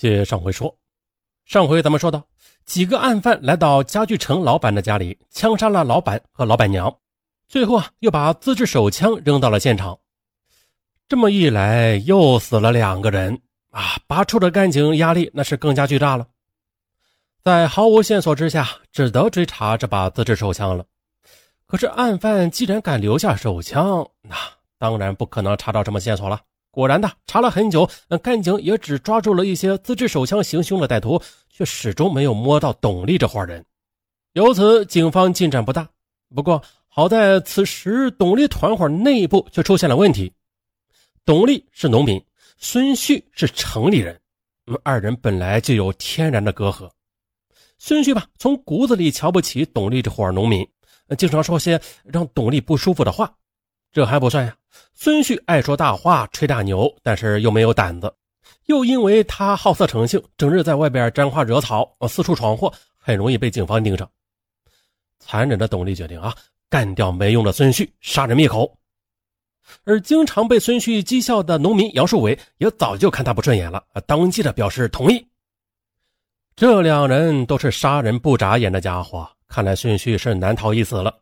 接上回说，上回咱们说到，几个案犯来到家具城老板的家里，枪杀了老板和老板娘，最后啊，又把自制手枪扔到了现场。这么一来，又死了两个人啊！拔出的干警压力那是更加巨大了。在毫无线索之下，只得追查这把自制手枪了。可是案犯既然敢留下手枪，那当然不可能查到什么线索了。果然的，查了很久，那干警也只抓住了一些自制手枪行凶的歹徒，却始终没有摸到董丽这伙人。由此，警方进展不大。不过好在此时，董丽团伙内部却出现了问题。董丽是农民，孙旭是城里人，二人本来就有天然的隔阂。孙旭吧，从骨子里瞧不起董丽这伙农民，经常说些让董丽不舒服的话。这还不算呀，孙旭爱说大话、吹大牛，但是又没有胆子，又因为他好色成性，整日在外边沾花惹草，四处闯祸，很容易被警方盯上。残忍的董力决定啊，干掉没用的孙旭，杀人灭口。而经常被孙旭讥笑的农民杨树伟也早就看他不顺眼了，当即的表示同意。这两人都是杀人不眨眼的家伙，看来孙旭是难逃一死了。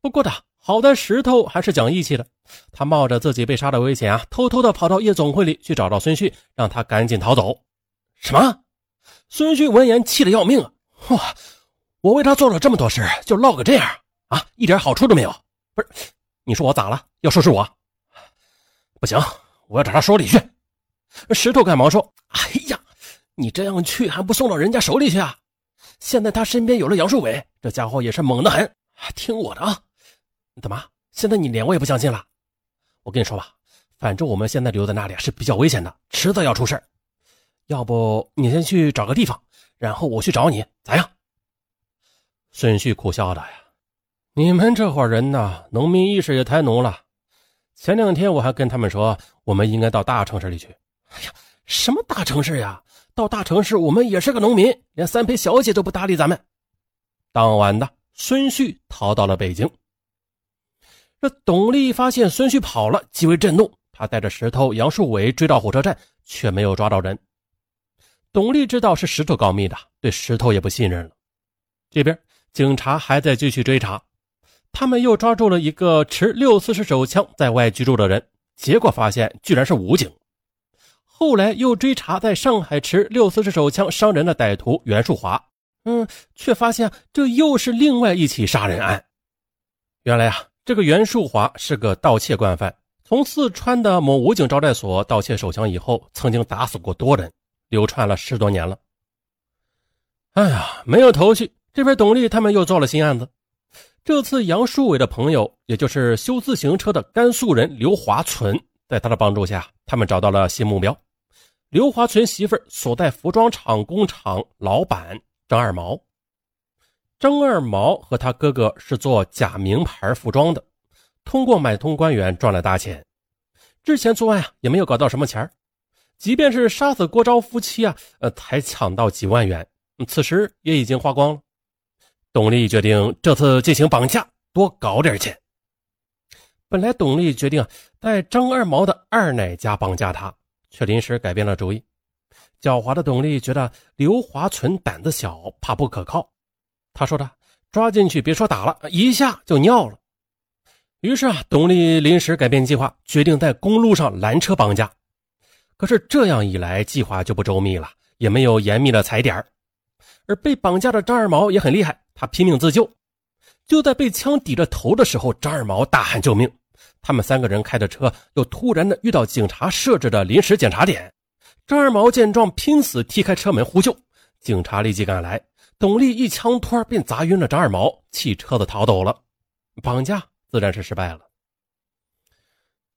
不过的。好在石头还是讲义气的，他冒着自己被杀的危险啊，偷偷的跑到夜总会里去找到孙旭，让他赶紧逃走。什么？孙旭闻言气得要命啊！哇，我为他做了这么多事，就落个这样啊，一点好处都没有。不是，你说我咋了？要说是我，不行，我要找他说理去。石头赶忙说：“哎呀，你这样去还不送到人家手里去啊？现在他身边有了杨树伟，这家伙也是猛得很，听我的啊。”怎么？现在你连我也不相信了？我跟你说吧，反正我们现在留在那里是比较危险的，迟早要出事要不你先去找个地方，然后我去找你，咋样？孙旭苦笑的呀，你们这伙人呐，农民意识也太浓了。前两天我还跟他们说，我们应该到大城市里去。哎呀，什么大城市呀？到大城市我们也是个农民，连三陪小姐都不搭理咱们。当晚的，孙旭逃到了北京。这董丽发现孙旭跑了，极为震怒。他带着石头、杨树伟追到火车站，却没有抓到人。董丽知道是石头告密的，对石头也不信任了。这边警察还在继续追查，他们又抓住了一个持六四式手枪在外居住的人，结果发现居然是武警。后来又追查在上海持六四式手枪伤人的歹徒袁树华，嗯，却发现这又是另外一起杀人案。原来啊。这个袁树华是个盗窃惯犯，从四川的某武警招待所盗窃手枪以后，曾经打死过多人，流窜了十多年了。哎呀，没有头绪。这边董丽他们又做了新案子，这次杨树伟的朋友，也就是修自行车的甘肃人刘华存，在他的帮助下，他们找到了新目标——刘华存媳妇所在服装厂工厂老板张二毛。张二毛和他哥哥是做假名牌服装的，通过买通官员赚了大钱。之前作案啊也没有搞到什么钱即便是杀死郭昭夫妻啊，呃，才抢到几万元，此时也已经花光了。董丽决定这次进行绑架，多搞点钱。本来董丽决定在张二毛的二奶家绑架他，却临时改变了主意。狡猾的董丽觉得刘华存胆子小，怕不可靠。他说的抓进去，别说打了一下就尿了。于是啊，董丽临时改变计划，决定在公路上拦车绑架。可是这样一来，计划就不周密了，也没有严密的踩点而被绑架的张二毛也很厉害，他拼命自救。就在被枪抵着头的时候，张二毛大喊救命。他们三个人开的车又突然的遇到警察设置的临时检查点。张二毛见状，拼死踢开车门呼救，警察立即赶来。董丽一枪托便砸晕了张二毛，弃车子逃走了。绑架自然是失败了。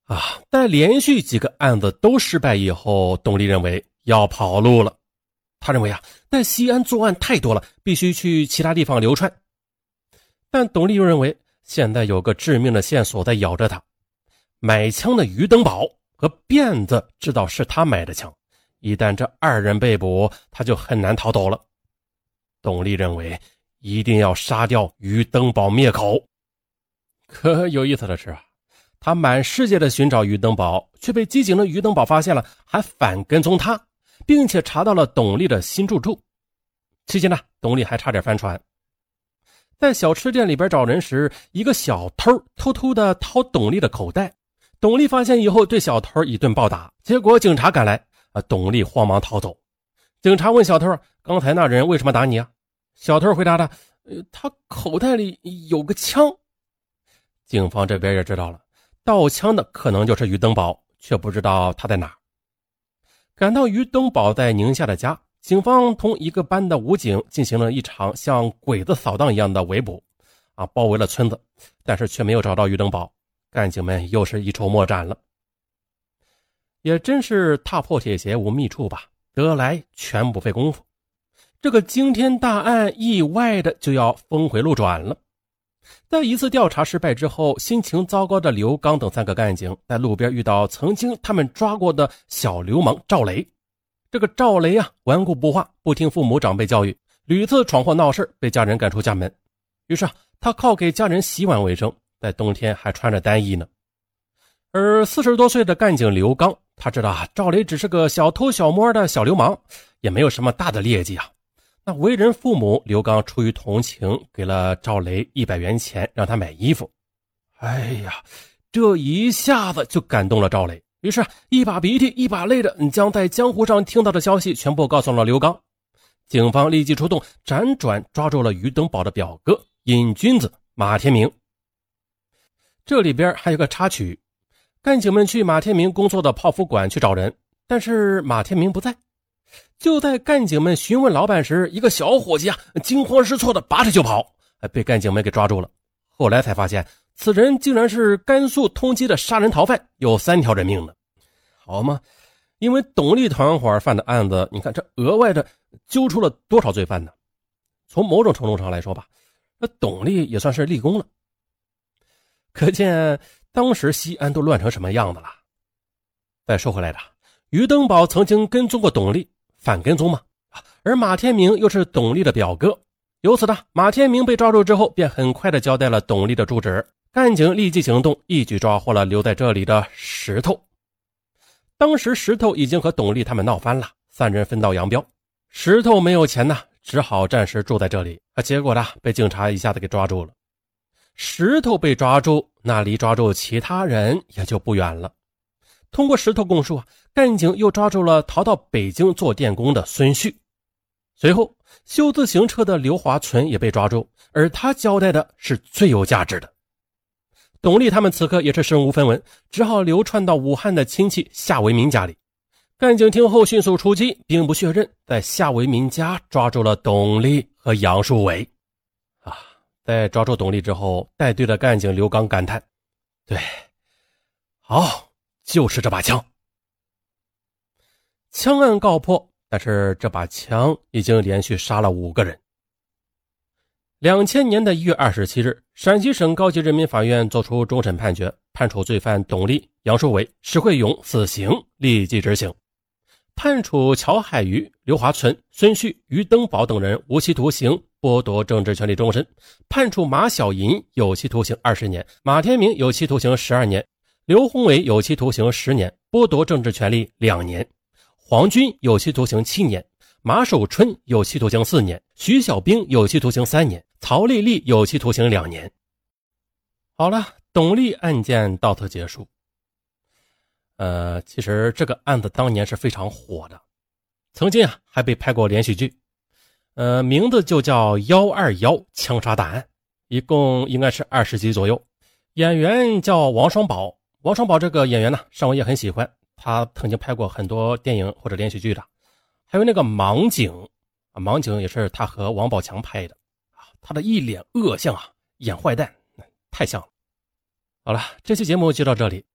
啊！在连续几个案子都失败以后，董丽认为要跑路了。他认为啊，在西安作案太多了，必须去其他地方流窜。但董丽又认为，现在有个致命的线索在咬着他：买枪的于登宝和辫子知道是他买的枪。一旦这二人被捕，他就很难逃走了。董丽认为一定要杀掉于登宝灭口。可有意思的是啊，他满世界的寻找于登宝，却被机警的于登宝发现了，还反跟踪他，并且查到了董丽的新住处。期间呢，董丽还差点翻船。在小吃店里边找人时，一个小偷偷偷的掏董丽的口袋，董丽发现以后对小偷一顿暴打，结果警察赶来，啊，董丽慌忙逃走。警察问小偷：“刚才那人为什么打你啊？”小偷回答的：“，他口袋里有个枪。”警方这边也知道了，盗枪的可能就是于登宝，却不知道他在哪。赶到于登宝在宁夏的家。警方同一个班的武警进行了一场像鬼子扫荡一样的围捕，啊，包围了村子，但是却没有找到于登宝，干警们又是一筹莫展了。也真是踏破铁鞋无觅处吧，得来全不费工夫。这个惊天大案意外的就要峰回路转了。在一次调查失败之后，心情糟糕的刘刚等三个干警在路边遇到曾经他们抓过的小流氓赵雷。这个赵雷啊，顽固不化，不听父母长辈教育，屡次闯祸闹事，被家人赶出家门。于是啊，他靠给家人洗碗为生，在冬天还穿着单衣呢。而四十多岁的干警刘刚，他知道啊，赵雷只是个小偷小摸的小流氓，也没有什么大的劣迹啊。那为人父母，刘刚出于同情，给了赵雷一百元钱，让他买衣服。哎呀，这一下子就感动了赵雷。于是，一把鼻涕一把泪的将在江湖上听到的消息全部告诉了刘刚。警方立即出动，辗转抓住了于登宝的表哥瘾君子马天明。这里边还有个插曲：干警们去马天明工作的泡芙馆去找人，但是马天明不在。就在干警们询问老板时，一个小伙计啊惊慌失措的拔腿就跑，被干警们给抓住了。后来才发现。此人竟然是甘肃通缉的杀人逃犯，有三条人命呢，好吗？因为董力团伙犯的案子，你看这额外的揪出了多少罪犯呢？从某种程度上来说吧，那董力也算是立功了。可见当时西安都乱成什么样子了。再说回来的，于登宝曾经跟踪过董丽，反跟踪嘛，而马天明又是董丽的表哥，由此呢，马天明被抓住之后，便很快的交代了董丽的住址。干警立即行动，一举抓获了留在这里的石头。当时石头已经和董丽他们闹翻了，三人分道扬镳。石头没有钱呢，只好暂时住在这里。啊，结果呢，被警察一下子给抓住了。石头被抓住，那离抓住其他人也就不远了。通过石头供述啊，干警又抓住了逃到北京做电工的孙旭。随后，修自行车的刘华存也被抓住，而他交代的是最有价值的。董丽他们此刻也是身无分文，只好流窜到武汉的亲戚夏维民家里。干警听后迅速出击，兵不血刃，在夏维民家抓住了董丽和杨树伟。在抓住董丽之后，带队的干警刘刚感叹：“对，好，就是这把枪。”枪案告破，但是这把枪已经连续杀了五个人。两千年的一月二十七日，陕西省高级人民法院作出终审判决，判处罪犯董丽、杨树伟、石慧勇死刑，立即执行；判处乔海瑜、刘华存、孙旭、于登宝等人无期徒刑，剥夺政治权利终身；判处马小银有期徒刑二十年，马天明有期徒刑十二年，刘宏伟有期徒刑十年，剥夺政治权利两年；黄军有期徒刑七年。马守春有期徒刑四年，徐小兵有期徒刑三年，曹丽丽有期徒刑两年。好了，董丽案件到此结束。呃，其实这个案子当年是非常火的，曾经啊还被拍过连续剧，呃，名字就叫《幺二幺枪杀大案》，一共应该是二十集左右。演员叫王双宝，王双宝这个演员呢，上文也很喜欢，他曾经拍过很多电影或者连续剧的。还有那个盲井啊，盲井也是他和王宝强拍的啊，他的一脸恶相啊，演坏蛋，太像了。好了，这期节目就到这里。